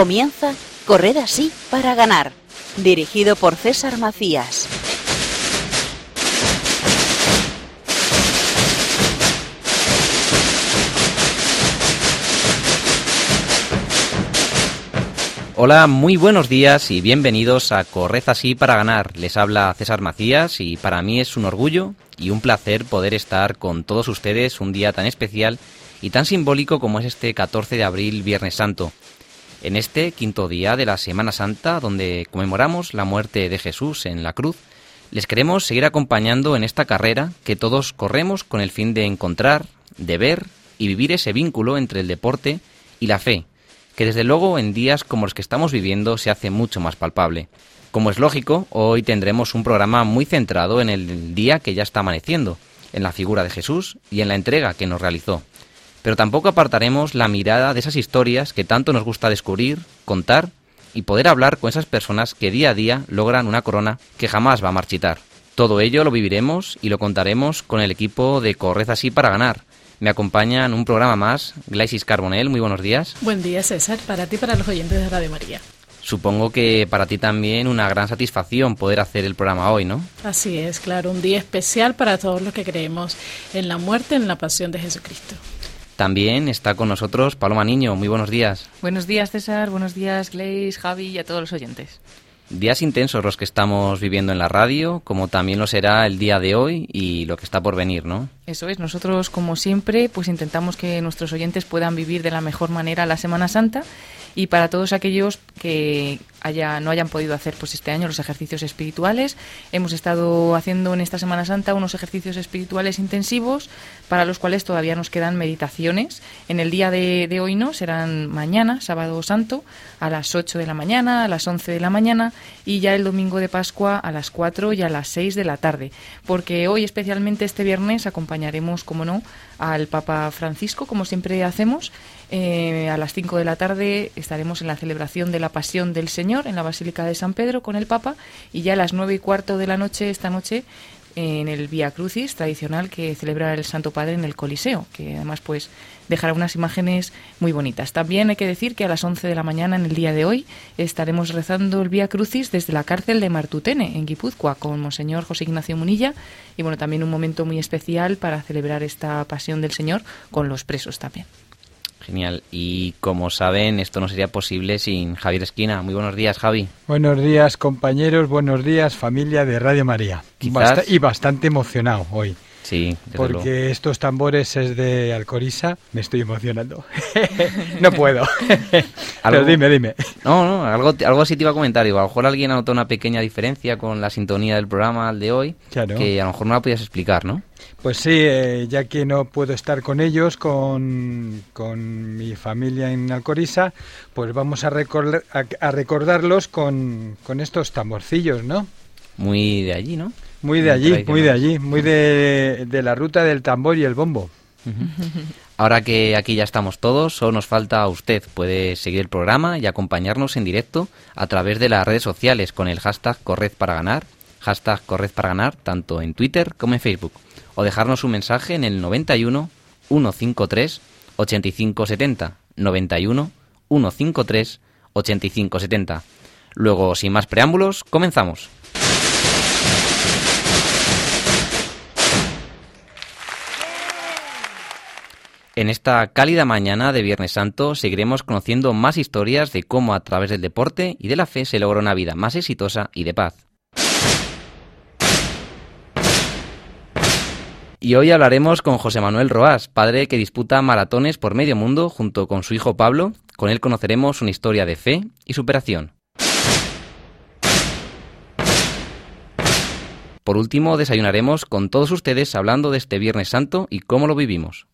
Comienza Corred así para ganar, dirigido por César Macías. Hola, muy buenos días y bienvenidos a Corred así para ganar. Les habla César Macías y para mí es un orgullo y un placer poder estar con todos ustedes un día tan especial y tan simbólico como es este 14 de abril, Viernes Santo. En este quinto día de la Semana Santa, donde conmemoramos la muerte de Jesús en la cruz, les queremos seguir acompañando en esta carrera que todos corremos con el fin de encontrar, de ver y vivir ese vínculo entre el deporte y la fe, que desde luego en días como los que estamos viviendo se hace mucho más palpable. Como es lógico, hoy tendremos un programa muy centrado en el día que ya está amaneciendo, en la figura de Jesús y en la entrega que nos realizó. Pero tampoco apartaremos la mirada de esas historias que tanto nos gusta descubrir, contar y poder hablar con esas personas que día a día logran una corona que jamás va a marchitar. Todo ello lo viviremos y lo contaremos con el equipo de Corred así para ganar, me acompaña en un programa más Glaisis Carbonell. Muy buenos días. Buen día, César, para ti y para los oyentes de Radio María. Supongo que para ti también una gran satisfacción poder hacer el programa hoy, ¿no? Así es, claro, un día especial para todos los que creemos en la muerte, en la pasión de Jesucristo. También está con nosotros Paloma Niño. Muy buenos días. Buenos días, César. Buenos días, Gleis, Javi y a todos los oyentes. Días intensos los que estamos viviendo en la radio, como también lo será el día de hoy y lo que está por venir, ¿no? Eso es, nosotros como siempre pues intentamos que nuestros oyentes puedan vivir de la mejor manera la Semana Santa y para todos aquellos que haya, no hayan podido hacer pues este año los ejercicios espirituales. Hemos estado haciendo en esta Semana Santa unos ejercicios espirituales intensivos para los cuales todavía nos quedan meditaciones. En el día de, de hoy no, serán mañana, sábado santo, a las 8 de la mañana, a las 11 de la mañana y ya el domingo de Pascua a las 4 y a las 6 de la tarde. Porque hoy, especialmente este viernes, acompañaremos, como no, al Papa Francisco, como siempre hacemos. Eh, a las 5 de la tarde estaremos en la celebración de la Pasión del Señor en la Basílica de San Pedro con el Papa y ya a las 9 y cuarto de la noche esta noche en el Via Crucis tradicional que celebra el Santo Padre en el Coliseo, que además pues dejará unas imágenes muy bonitas. También hay que decir que a las 11 de la mañana en el día de hoy estaremos rezando el Via Crucis desde la cárcel de Martutene en Guipúzcoa con Monseñor José Ignacio Munilla y bueno, también un momento muy especial para celebrar esta pasión del Señor con los presos también. Genial. Y como saben, esto no sería posible sin Javier Esquina. Muy buenos días, Javi. Buenos días, compañeros. Buenos días, familia de Radio María. y bastante emocionado hoy. Sí, porque estos tambores es de Alcoriza, me estoy emocionando. no puedo. Pero dime, dime. No, no, algo, algo así te iba a comentar. Digo, a lo mejor alguien ha notado una pequeña diferencia con la sintonía del programa al de hoy, que a lo mejor no la podías explicar, ¿no? Pues sí, eh, ya que no puedo estar con ellos, con, con mi familia en Alcoriza, pues vamos a, a, recordarlos con, con estos tamborcillos, ¿no? Muy de allí, ¿no? Muy de allí, muy de allí, muy de, de, la ruta del tambor y el bombo. Ahora que aquí ya estamos todos, solo nos falta a usted. Puede seguir el programa y acompañarnos en directo a través de las redes sociales con el hashtag Corred para ganar, hashtag Corred para ganar, tanto en Twitter como en Facebook. O dejarnos un mensaje en el 91 153 8570. 91 153 8570. Luego, sin más preámbulos, comenzamos. En esta cálida mañana de Viernes Santo seguiremos conociendo más historias de cómo a través del deporte y de la fe se logra una vida más exitosa y de paz. Y hoy hablaremos con José Manuel Roas, padre que disputa maratones por medio mundo junto con su hijo Pablo. Con él conoceremos una historia de fe y superación. Por último, desayunaremos con todos ustedes hablando de este Viernes Santo y cómo lo vivimos.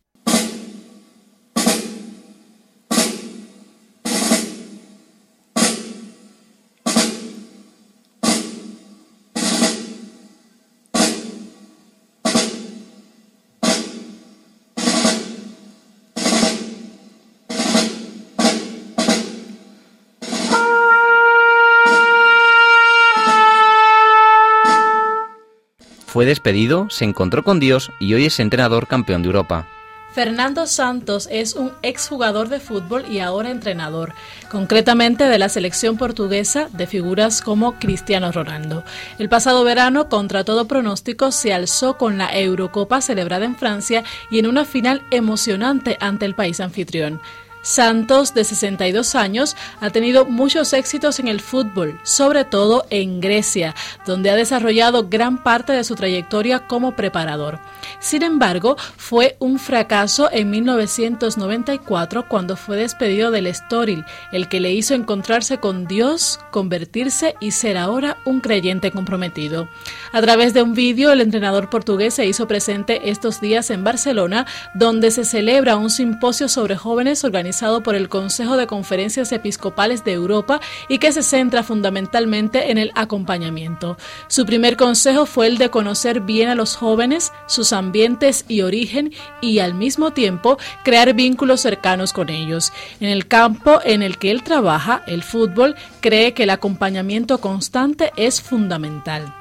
Fue despedido, se encontró con Dios y hoy es entrenador campeón de Europa. Fernando Santos es un exjugador de fútbol y ahora entrenador, concretamente de la selección portuguesa de figuras como Cristiano Ronaldo. El pasado verano, contra todo pronóstico, se alzó con la Eurocopa celebrada en Francia y en una final emocionante ante el país anfitrión. Santos, de 62 años, ha tenido muchos éxitos en el fútbol, sobre todo en Grecia, donde ha desarrollado gran parte de su trayectoria como preparador. Sin embargo, fue un fracaso en 1994 cuando fue despedido del Estoril, el que le hizo encontrarse con Dios, convertirse y ser ahora un creyente comprometido. A través de un vídeo, el entrenador portugués se hizo presente estos días en Barcelona, donde se celebra un simposio sobre jóvenes organizados por el Consejo de Conferencias Episcopales de Europa y que se centra fundamentalmente en el acompañamiento. Su primer consejo fue el de conocer bien a los jóvenes, sus ambientes y origen y al mismo tiempo crear vínculos cercanos con ellos. En el campo en el que él trabaja, el fútbol, cree que el acompañamiento constante es fundamental.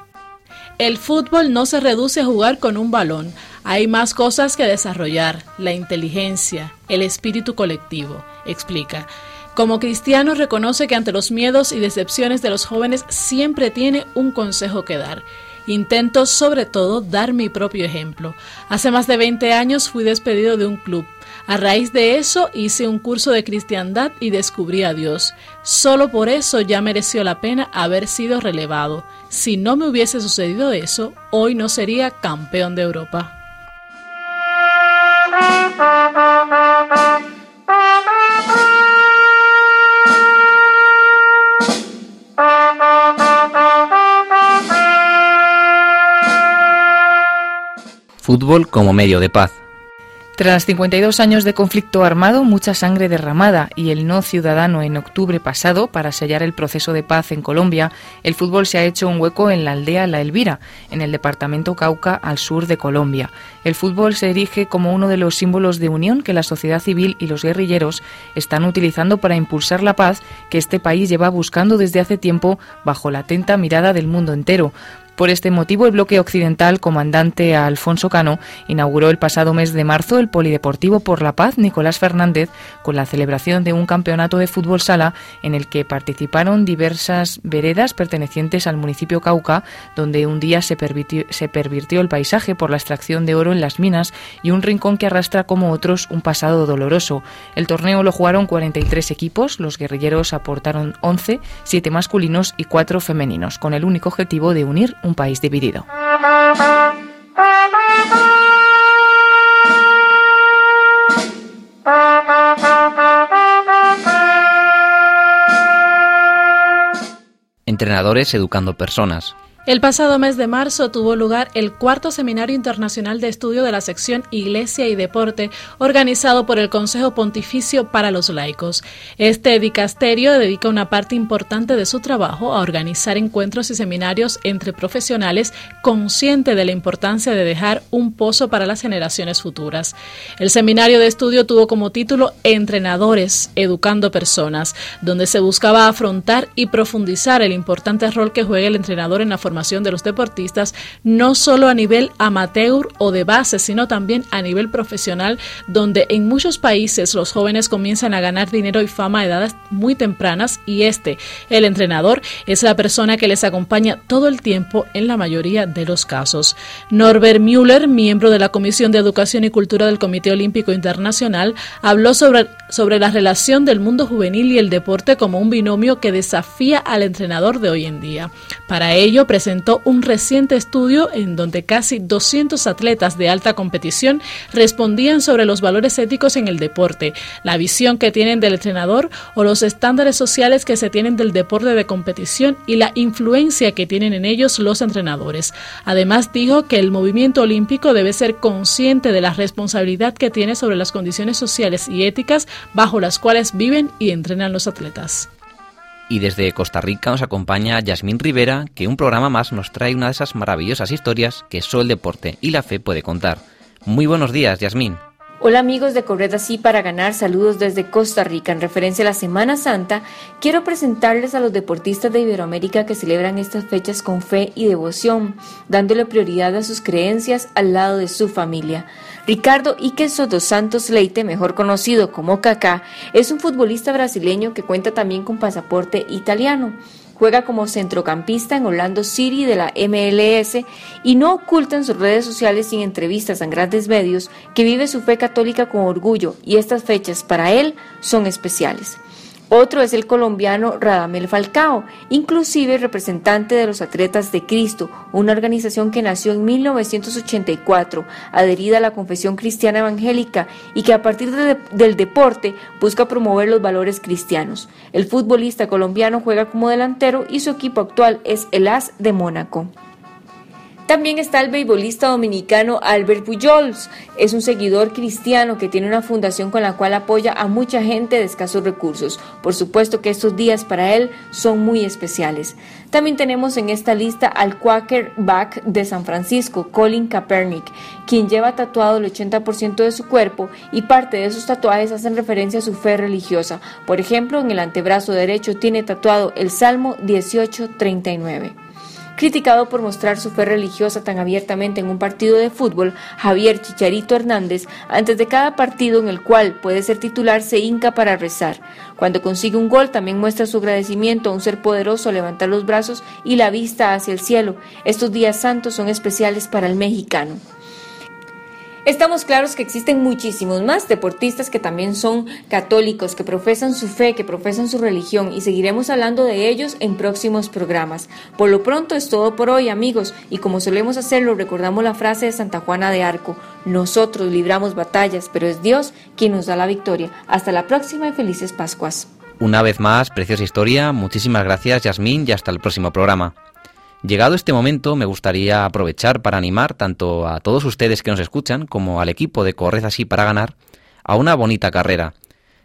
El fútbol no se reduce a jugar con un balón. Hay más cosas que desarrollar, la inteligencia, el espíritu colectivo, explica. Como cristiano reconoce que ante los miedos y decepciones de los jóvenes siempre tiene un consejo que dar. Intento sobre todo dar mi propio ejemplo. Hace más de 20 años fui despedido de un club. A raíz de eso hice un curso de cristiandad y descubrí a Dios. Solo por eso ya mereció la pena haber sido relevado. Si no me hubiese sucedido eso, hoy no sería campeón de Europa. Fútbol como medio de paz. Tras 52 años de conflicto armado, mucha sangre derramada y el no ciudadano en octubre pasado para sellar el proceso de paz en Colombia, el fútbol se ha hecho un hueco en la aldea La Elvira, en el departamento Cauca, al sur de Colombia. El fútbol se erige como uno de los símbolos de unión que la sociedad civil y los guerrilleros están utilizando para impulsar la paz que este país lleva buscando desde hace tiempo bajo la atenta mirada del mundo entero. Por este motivo, el bloque occidental, comandante Alfonso Cano, inauguró el pasado mes de marzo el Polideportivo por la Paz Nicolás Fernández con la celebración de un campeonato de fútbol sala en el que participaron diversas veredas pertenecientes al municipio Cauca, donde un día se pervirtió, se pervirtió el paisaje por la extracción de oro en las minas y un rincón que arrastra como otros un pasado doloroso. El torneo lo jugaron 43 equipos, los guerrilleros aportaron 11, 7 masculinos y 4 femeninos, con el único objetivo de unir un país dividido. Entrenadores educando personas. El pasado mes de marzo tuvo lugar el cuarto Seminario Internacional de Estudio de la sección Iglesia y Deporte, organizado por el Consejo Pontificio para los Laicos. Este dicasterio dedica una parte importante de su trabajo a organizar encuentros y seminarios entre profesionales consciente de la importancia de dejar un pozo para las generaciones futuras. El seminario de estudio tuvo como título Entrenadores, Educando Personas, donde se buscaba afrontar y profundizar el importante rol que juega el entrenador en la formación de los deportistas, no solo a nivel amateur o de base, sino también a nivel profesional, donde en muchos países los jóvenes comienzan a ganar dinero y fama a edades muy tempranas y este, el entrenador, es la persona que les acompaña todo el tiempo en la mayoría de los casos. Norbert Müller, miembro de la Comisión de Educación y Cultura del Comité Olímpico Internacional, habló sobre, sobre la relación del mundo juvenil y el deporte como un binomio que desafía al entrenador de hoy en día. Para ello, presentó un reciente estudio en donde casi 200 atletas de alta competición respondían sobre los valores éticos en el deporte, la visión que tienen del entrenador o los estándares sociales que se tienen del deporte de competición y la influencia que tienen en ellos los entrenadores. Además dijo que el movimiento olímpico debe ser consciente de la responsabilidad que tiene sobre las condiciones sociales y éticas bajo las cuales viven y entrenan los atletas. Y desde Costa Rica nos acompaña Yasmín Rivera, que un programa más nos trae una de esas maravillosas historias que solo el deporte y la fe puede contar. Muy buenos días, Yasmín. Hola amigos de Corred Así para Ganar, saludos desde Costa Rica. En referencia a la Semana Santa, quiero presentarles a los deportistas de Iberoamérica que celebran estas fechas con fe y devoción, dándole prioridad a sus creencias al lado de su familia. Ricardo Iqueso dos Santos Leite, mejor conocido como Kaká, es un futbolista brasileño que cuenta también con pasaporte italiano. Juega como centrocampista en Orlando City de la MLS y no oculta en sus redes sociales en entrevistas en grandes medios que vive su fe católica con orgullo y estas fechas para él son especiales. Otro es el colombiano Radamel Falcao, inclusive representante de los Atletas de Cristo, una organización que nació en 1984, adherida a la confesión cristiana evangélica y que a partir del deporte busca promover los valores cristianos. El futbolista colombiano juega como delantero y su equipo actual es el AS de Mónaco. También está el beisbolista dominicano Albert Pujols. Es un seguidor cristiano que tiene una fundación con la cual apoya a mucha gente de escasos recursos. Por supuesto que estos días para él son muy especiales. También tenemos en esta lista al Quakerback de San Francisco, Colin Kaepernick, quien lleva tatuado el 80% de su cuerpo y parte de esos tatuajes hacen referencia a su fe religiosa. Por ejemplo, en el antebrazo derecho tiene tatuado el Salmo 1839. Criticado por mostrar su fe religiosa tan abiertamente en un partido de fútbol, Javier Chicharito Hernández, antes de cada partido en el cual puede ser titular, se hinca para rezar. Cuando consigue un gol, también muestra su agradecimiento a un ser poderoso, levantar los brazos y la vista hacia el cielo. Estos días santos son especiales para el mexicano. Estamos claros que existen muchísimos más deportistas que también son católicos, que profesan su fe, que profesan su religión y seguiremos hablando de ellos en próximos programas. Por lo pronto es todo por hoy amigos y como solemos hacerlo recordamos la frase de Santa Juana de Arco, nosotros libramos batallas, pero es Dios quien nos da la victoria. Hasta la próxima y felices Pascuas. Una vez más, preciosa historia, muchísimas gracias Yasmín y hasta el próximo programa. Llegado este momento, me gustaría aprovechar para animar tanto a todos ustedes que nos escuchan como al equipo de Corred así para ganar a una bonita carrera.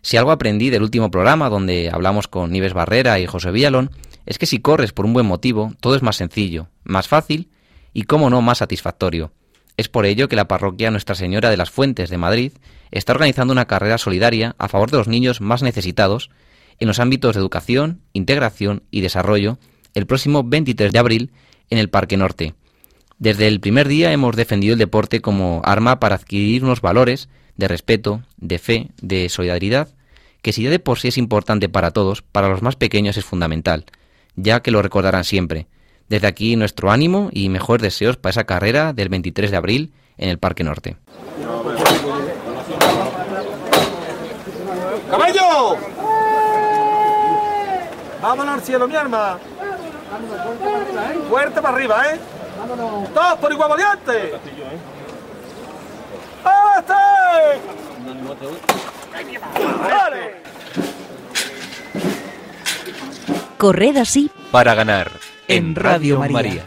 Si algo aprendí del último programa donde hablamos con Nives Barrera y José Villalón, es que si corres por un buen motivo, todo es más sencillo, más fácil y, como no, más satisfactorio. Es por ello que la parroquia Nuestra Señora de las Fuentes de Madrid está organizando una carrera solidaria a favor de los niños más necesitados en los ámbitos de educación, integración y desarrollo el próximo 23 de abril en el Parque Norte. Desde el primer día hemos defendido el deporte como arma para adquirir unos valores de respeto, de fe, de solidaridad, que si ya de por sí es importante para todos, para los más pequeños es fundamental, ya que lo recordarán siempre. Desde aquí nuestro ánimo y mejores deseos para esa carrera del 23 de abril en el Parque Norte. ¡Caballo! ¡Vámonos al cielo, mi arma! Fuerte para arriba, ¿eh? Todos por igual valiente. Corred así para ganar en Radio María.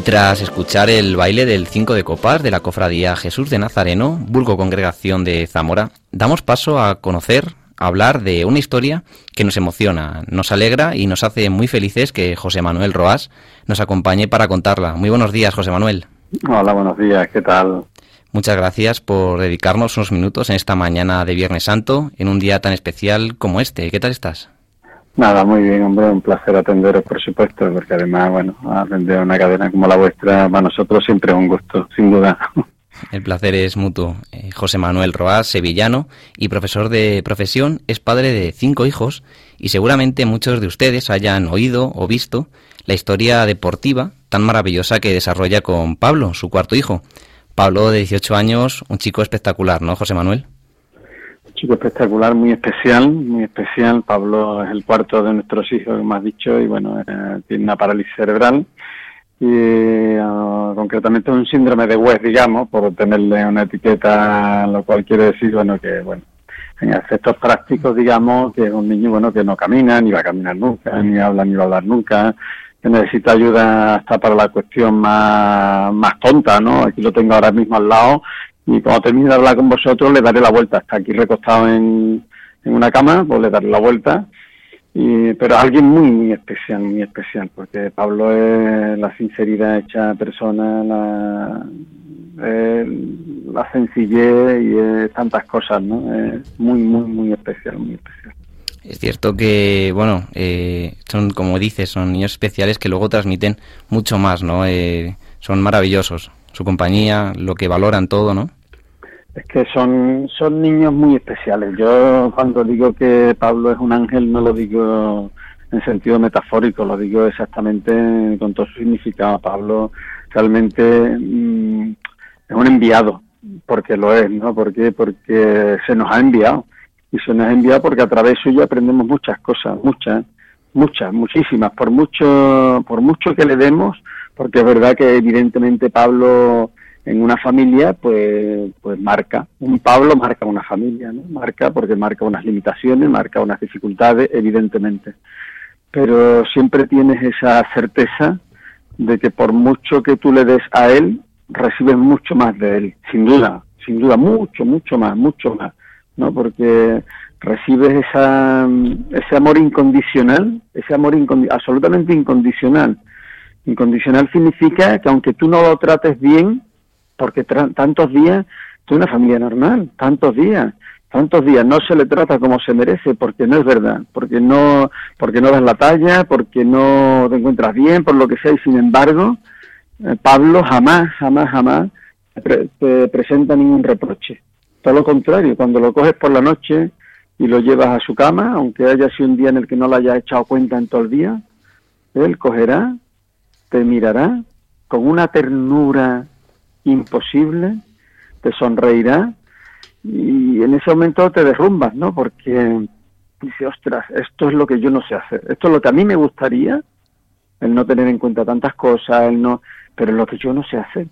Y tras escuchar el baile del Cinco de Copas de la Cofradía Jesús de Nazareno, vulgo congregación de Zamora, damos paso a conocer, a hablar de una historia que nos emociona, nos alegra y nos hace muy felices que José Manuel Roas nos acompañe para contarla. Muy buenos días, José Manuel. Hola, buenos días, ¿qué tal? Muchas gracias por dedicarnos unos minutos en esta mañana de Viernes Santo, en un día tan especial como este. ¿Qué tal estás? Nada, muy bien, hombre, un placer atenderos, por supuesto, porque además, bueno, atender una cadena como la vuestra para nosotros siempre es un gusto, sin duda. El placer es mutuo. Eh, José Manuel Roas, sevillano y profesor de profesión, es padre de cinco hijos y seguramente muchos de ustedes hayan oído o visto la historia deportiva tan maravillosa que desarrolla con Pablo, su cuarto hijo. Pablo, de 18 años, un chico espectacular, ¿no, José Manuel? Chico espectacular, muy especial, muy especial. Pablo es el cuarto de nuestros hijos, como has dicho, y bueno, eh, tiene una parálisis cerebral y uh, concretamente un síndrome de West, digamos, por tenerle una etiqueta, lo cual quiere decir, bueno, que, bueno, en efectos prácticos, digamos, que es un niño, bueno, que no camina, ni va a caminar nunca, ni habla, ni va a hablar nunca, que necesita ayuda hasta para la cuestión más, más tonta, ¿no? Aquí lo tengo ahora mismo al lado y cuando termine de hablar con vosotros le daré la vuelta. Está aquí recostado en, en una cama, pues le daré la vuelta. Y, pero alguien muy, muy especial, muy especial, porque Pablo es la sinceridad hecha persona, la, la sencillez y es tantas cosas, ¿no? Es muy, muy, muy especial, muy especial. Es cierto que, bueno, eh, son, como dices, son niños especiales que luego transmiten mucho más, ¿no? Eh, son maravillosos. Su compañía, lo que valoran todo, ¿no? Es que son, son niños muy especiales. Yo cuando digo que Pablo es un ángel no lo digo en sentido metafórico, lo digo exactamente con todo su significado. Pablo realmente mm, es un enviado, porque lo es, ¿no? ¿Por Porque se nos ha enviado. Y se nos ha enviado porque a través suyo aprendemos muchas cosas, muchas, muchas, muchísimas, por mucho, por mucho que le demos, porque es verdad que evidentemente Pablo en una familia pues pues marca un Pablo marca una familia ¿no? marca porque marca unas limitaciones marca unas dificultades evidentemente. Pero siempre tienes esa certeza de que por mucho que tú le des a él recibes mucho más de él sin duda sin duda mucho mucho más mucho más no porque recibes esa ese amor incondicional ese amor absolutamente incondicional. Incondicional significa que aunque tú no lo trates bien porque tantos días, tú una familia normal, tantos días, tantos días, no se le trata como se merece, porque no es verdad, porque no, porque no das la talla, porque no te encuentras bien, por lo que sea, y sin embargo, eh, Pablo jamás, jamás, jamás te presenta ningún reproche. Todo lo contrario, cuando lo coges por la noche y lo llevas a su cama, aunque haya sido un día en el que no le haya echado cuenta en todo el día, él cogerá, te mirará con una ternura imposible, te sonreirá y en ese momento te derrumbas, ¿no? Porque dice, ostras, esto es lo que yo no sé hacer, esto es lo que a mí me gustaría, el no tener en cuenta tantas cosas, el no, pero es lo que yo no sé hacer.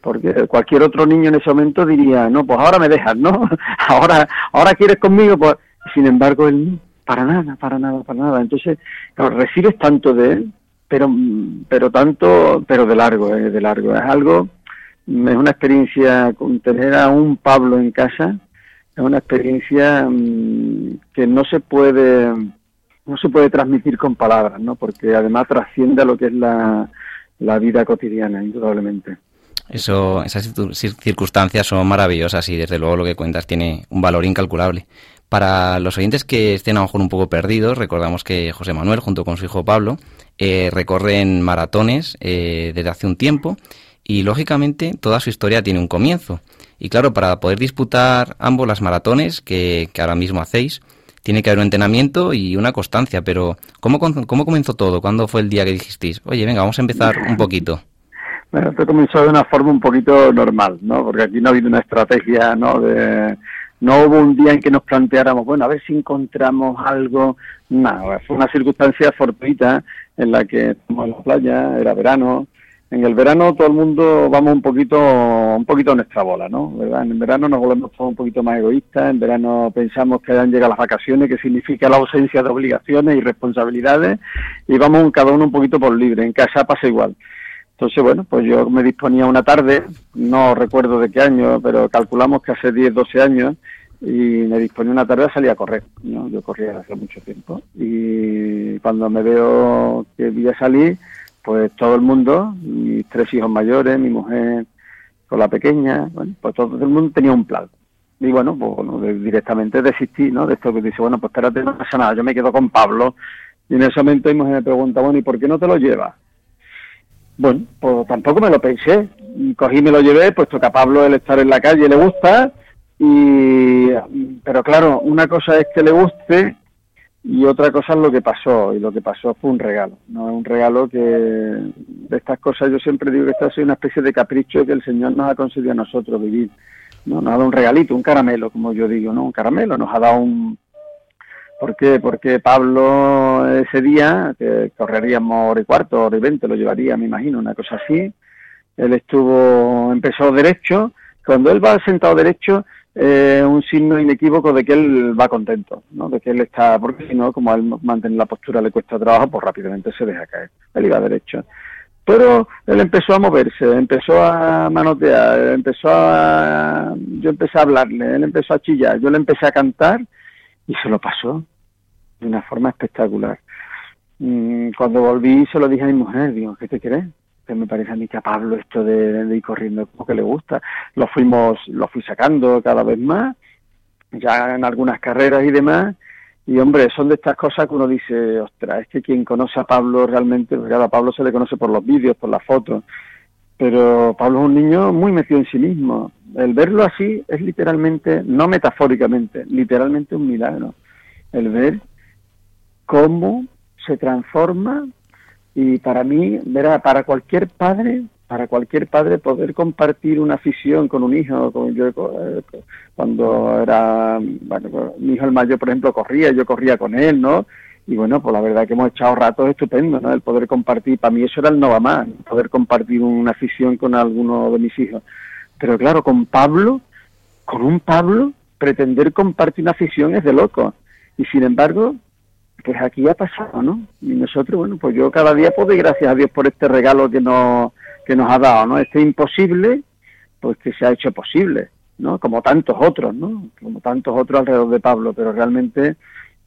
Porque cualquier otro niño en ese momento diría, no, pues ahora me dejas, ¿no? ahora, ahora quieres conmigo, pues, sin embargo, él para nada, para nada, para nada. Entonces, recibes tanto de él, pero, pero tanto, pero de largo, ¿eh? de largo. Es algo es una experiencia con tener a un Pablo en casa, es una experiencia mm, que no se puede no se puede transmitir con palabras, ¿no? Porque además trasciende a lo que es la, la vida cotidiana, indudablemente. Eso, esas circunstancias son maravillosas y desde luego lo que cuentas tiene un valor incalculable. Para los oyentes que estén a lo mejor un poco perdidos, recordamos que José Manuel, junto con su hijo Pablo, eh, recorren maratones eh, desde hace un tiempo y lógicamente toda su historia tiene un comienzo. Y claro, para poder disputar ambos las maratones que, ahora mismo hacéis, tiene que haber un entrenamiento y una constancia. Pero ¿cómo, ¿cómo comenzó todo? ¿Cuándo fue el día que dijisteis, oye, venga, vamos a empezar un poquito? Bueno, esto comenzó de una forma un poquito normal, ¿no? Porque aquí no ha habido una estrategia, ¿no? De, no hubo un día en que nos planteáramos, bueno, a ver si encontramos algo. No, fue una circunstancia fortuita en la que estamos en la playa, era verano, en el verano todo el mundo vamos un poquito un poquito a nuestra bola, ¿no? En el verano nos volvemos todos un poquito más egoístas, en verano pensamos que han llegado las vacaciones, que significa la ausencia de obligaciones y responsabilidades, y vamos cada uno un poquito por libre. En casa pasa igual. Entonces, bueno, pues yo me disponía una tarde, no recuerdo de qué año, pero calculamos que hace 10, 12 años, y me disponía una tarde a salir a correr. ¿no? Yo corría hace mucho tiempo. Y cuando me veo que voy a salir, pues todo el mundo, mis tres hijos mayores, mi mujer con la pequeña, bueno, pues todo el mundo tenía un plan. Y bueno, pues directamente desistí, ¿no? De esto que dice, bueno, pues espérate, no pasa nada, yo me quedo con Pablo. Y en ese momento mi mujer me pregunta, bueno, ¿y por qué no te lo llevas? Bueno, pues tampoco me lo pensé. Cogí y me lo llevé, puesto que a Pablo el estar en la calle le gusta. Y, pero claro, una cosa es que le guste y otra cosa es lo que pasó, y lo que pasó fue un regalo, ¿no? Un regalo que de estas cosas yo siempre digo que esta es una especie de capricho que el Señor nos ha concedido a nosotros vivir, ¿no? Nos ha dado un regalito, un caramelo, como yo digo, ¿no? Un caramelo, nos ha dado un... ¿Por qué? Porque Pablo ese día, que correríamos hora y cuarto, hora y veinte, lo llevaría, me imagino, una cosa así, él estuvo, empezó derecho, cuando él va sentado derecho, eh, un signo inequívoco de que él va contento, ¿no? de que él está, porque si no, como él mantener la postura le cuesta trabajo, pues rápidamente se deja caer. Él iba derecho. Pero él empezó a moverse, empezó a manotear, empezó a... Yo empecé a hablarle, él empezó a chillar, yo le empecé a cantar y se lo pasó de una forma espectacular. Mm, cuando volví se lo dije a mi mujer, digo, ¿qué te crees? Que me parece a mí que a Pablo esto de, ir corriendo como que le gusta. Lo fuimos, lo fui sacando cada vez más, ya en algunas carreras y demás. Y hombre, son de estas cosas que uno dice, ostras, es que quien conoce a Pablo realmente, porque a Pablo se le conoce por los vídeos, por las fotos, pero Pablo es un niño muy metido en sí mismo. El verlo así es literalmente, no metafóricamente, literalmente un milagro. El ver cómo se transforma y para mí, verá, para cualquier padre, para cualquier padre poder compartir una afición con un hijo, como yo eh, cuando era, pues, mi hijo el mayor, por ejemplo, corría, yo corría con él, ¿no? Y bueno, pues la verdad que hemos echado ratos estupendos, ¿no? El poder compartir, para mí eso era el no va más, poder compartir una afición con alguno de mis hijos. Pero claro, con Pablo, con un Pablo, pretender compartir una afición es de loco. Y sin embargo, pues aquí ha pasado, ¿no? Y nosotros, bueno, pues yo cada día puedo gracias a Dios por este regalo que nos, que nos ha dado, ¿no? Este imposible, pues que se ha hecho posible, ¿no? Como tantos otros, ¿no? Como tantos otros alrededor de Pablo, pero realmente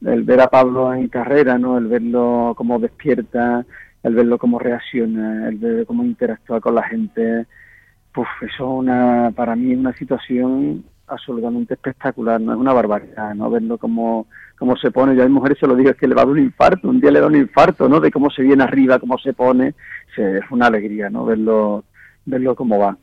el ver a Pablo en carrera, ¿no? El verlo cómo despierta, el verlo cómo reacciona, el ver cómo interactúa con la gente, pues eso una, para mí es una situación absolutamente espectacular, no es una barbaridad, ¿no? Verlo como cómo se pone, yo a mi mujer se lo digo, es que le va a dar un infarto, un día le da un infarto, ¿no? De cómo se viene arriba, cómo se pone, es una alegría, ¿no? Verlo, verlo cómo va.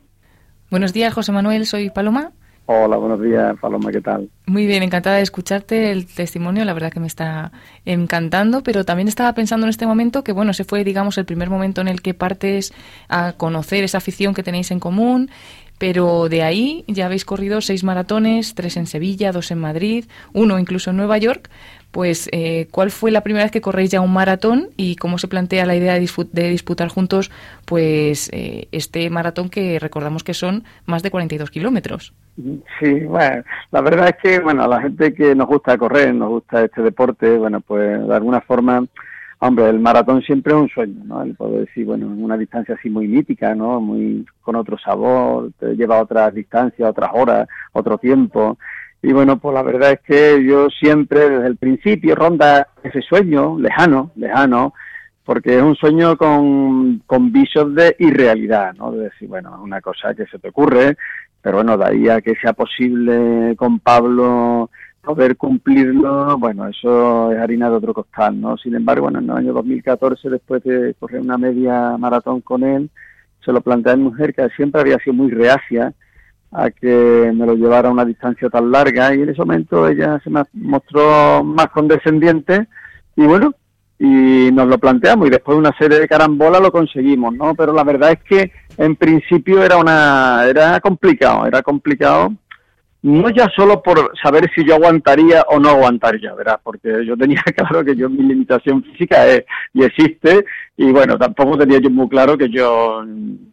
Buenos días, José Manuel, soy Paloma. Hola, buenos días, Paloma, ¿qué tal? Muy bien, encantada de escucharte el testimonio, la verdad que me está encantando, pero también estaba pensando en este momento que, bueno, ese fue, digamos, el primer momento en el que partes a conocer esa afición que tenéis en común, pero de ahí ya habéis corrido seis maratones, tres en Sevilla, dos en Madrid, uno incluso en Nueva York. Pues, eh, ¿cuál fue la primera vez que corréis ya un maratón y cómo se plantea la idea de, disputar juntos pues eh, este maratón que recordamos que son más de 42 kilómetros? Sí, bueno, la verdad es que, bueno, la gente que nos gusta correr, nos gusta este deporte, bueno, pues de alguna forma Hombre, el maratón siempre es un sueño, ¿no? El poder decir, bueno, una distancia así muy mítica, ¿no? Muy con otro sabor, te lleva otras distancias, otras horas, otro tiempo. Y bueno, pues la verdad es que yo siempre, desde el principio, ronda ese sueño lejano, lejano, porque es un sueño con, con visos de irrealidad, ¿no? De decir, bueno, es una cosa que se te ocurre, pero bueno, de ahí a que sea posible con Pablo poder cumplirlo, bueno, eso es harina de otro costal, ¿no? Sin embargo, en el año 2014, después de correr una media maratón con él, se lo planteé a mi mujer, que siempre había sido muy reacia a que me lo llevara a una distancia tan larga, y en ese momento ella se me mostró más condescendiente, y bueno, y nos lo planteamos, y después de una serie de carambolas lo conseguimos, ¿no? Pero la verdad es que en principio era una, era complicado, era complicado no ya solo por saber si yo aguantaría o no aguantaría, ¿verdad? Porque yo tenía claro que yo mi limitación física es y existe y bueno, tampoco tenía yo muy claro que yo,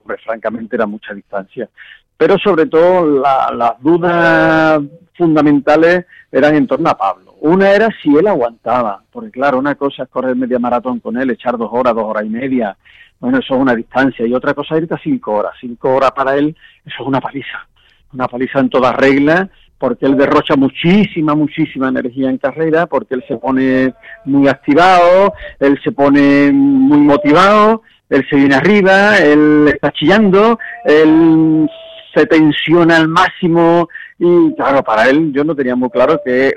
pues francamente era mucha distancia. Pero sobre todo las dudas fundamentales eran en torno a Pablo. Una era si él aguantaba, porque claro, una cosa es correr media maratón con él, echar dos horas, dos horas y media, bueno, eso es una distancia. Y otra cosa irte a cinco horas. Cinco horas para él, eso es una paliza. Una paliza en todas reglas, porque él derrocha muchísima, muchísima energía en carrera, porque él se pone muy activado, él se pone muy motivado, él se viene arriba, él está chillando, él se tensiona al máximo y claro, para él yo no tenía muy claro que,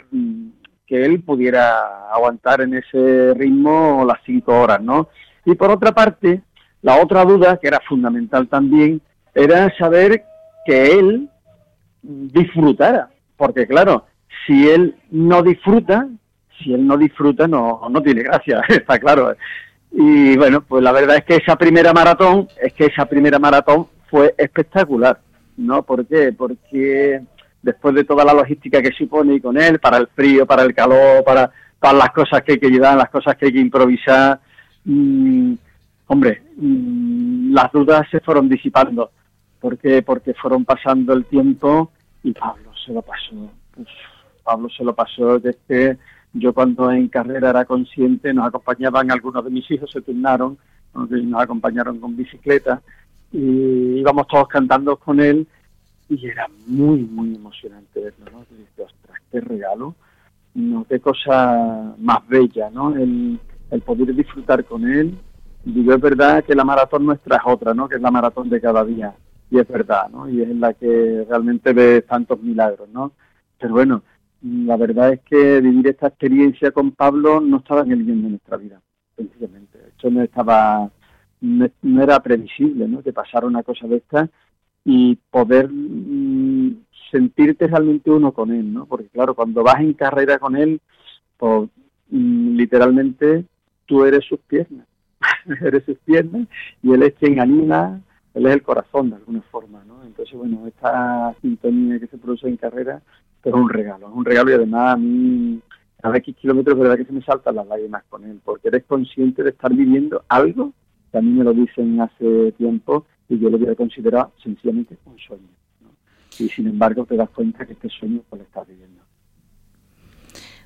que él pudiera aguantar en ese ritmo las cinco horas, ¿no? Y por otra parte, la otra duda, que era fundamental también, era saber que él disfrutara, porque claro, si él no disfruta, si él no disfruta no, no tiene gracia, está claro. Y bueno, pues la verdad es que esa primera maratón, es que esa primera maratón fue espectacular, ¿no? ¿Por qué? Porque después de toda la logística que supone con él, para el frío, para el calor, para, para las cosas que hay que llevar, las cosas que hay que improvisar, mmm, hombre, mmm, las dudas se fueron disipando. ¿Por qué? Porque fueron pasando el tiempo y Pablo se lo pasó. Pablo se lo pasó desde yo cuando en carrera era consciente, nos acompañaban algunos de mis hijos, se turnaron, nos acompañaron con bicicleta y íbamos todos cantando con él y era muy, muy emocionante verlo, ¿no? Y dije, ostras, qué regalo, no, qué cosa más bella, ¿no? El, el poder disfrutar con él. Digo, es verdad que la maratón nuestra es otra, ¿no? Que es la maratón de cada día. Y es verdad, ¿no? Y es en la que realmente ves tantos milagros, ¿no? Pero bueno, la verdad es que vivir esta experiencia con Pablo no estaba en el guion de nuestra vida, sencillamente. Esto no estaba, no, era previsible, ¿no? Que pasara una cosa de esta y poder mmm, sentirte realmente uno con él, ¿no? Porque claro, cuando vas en carrera con él, pues mmm, literalmente tú eres sus piernas, eres sus piernas y él es quien anima, él es el corazón de alguna forma, ¿no? Entonces, bueno, esta sintonía que se produce en carrera es un regalo, es un regalo y además a mí cada X kilómetros verdad que se me saltan las lágrimas con él, porque eres consciente de estar viviendo algo que a mí me lo dicen hace tiempo y yo lo hubiera considerado sencillamente un sueño. ¿no? Y sin embargo te das cuenta que este sueño pues lo estás viviendo.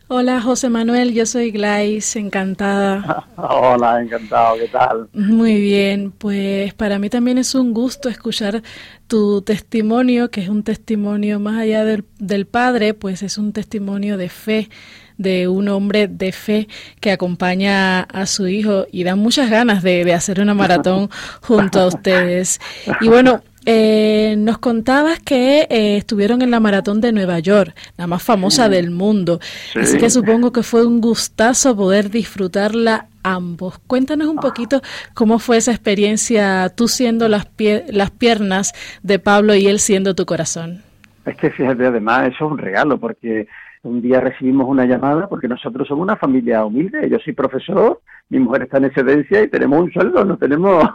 Hola José Manuel, yo soy Glais, encantada. Hola, encantado, ¿qué tal? Muy bien, pues para mí también es un gusto escuchar tu testimonio, que es un testimonio más allá del, del padre, pues es un testimonio de fe, de un hombre de fe que acompaña a su hijo y da muchas ganas de, de hacer una maratón junto a ustedes. Y bueno, eh, nos contabas que eh, estuvieron en la maratón de Nueva York, la más famosa sí. del mundo. Sí. Así que supongo que fue un gustazo poder disfrutarla ambos. Cuéntanos un poquito cómo fue esa experiencia, tú siendo las, pie las piernas de Pablo y él siendo tu corazón. Es que fíjate, además, eso es un regalo, porque un día recibimos una llamada, porque nosotros somos una familia humilde, yo soy profesor, mi mujer está en excedencia y tenemos un sueldo, no tenemos...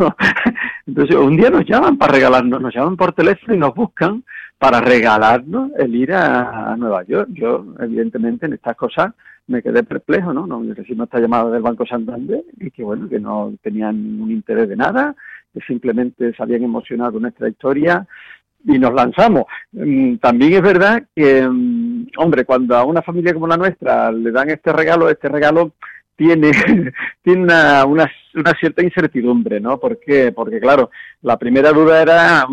Entonces un día nos llaman para regalarnos, nos llaman por teléfono y nos buscan para regalarnos el ir a, Nueva York. Yo, evidentemente, en estas cosas me quedé perplejo, ¿no? Nos recibimos esta llamada del Banco Santander y que, bueno, que no tenían ningún interés de nada, que simplemente se habían emocionado con nuestra historia y nos lanzamos. También es verdad que, hombre, cuando a una familia como la nuestra le dan este regalo, este regalo tiene, tiene una, una, cierta incertidumbre, ¿no? ¿Por qué? Porque, claro, la primera duda era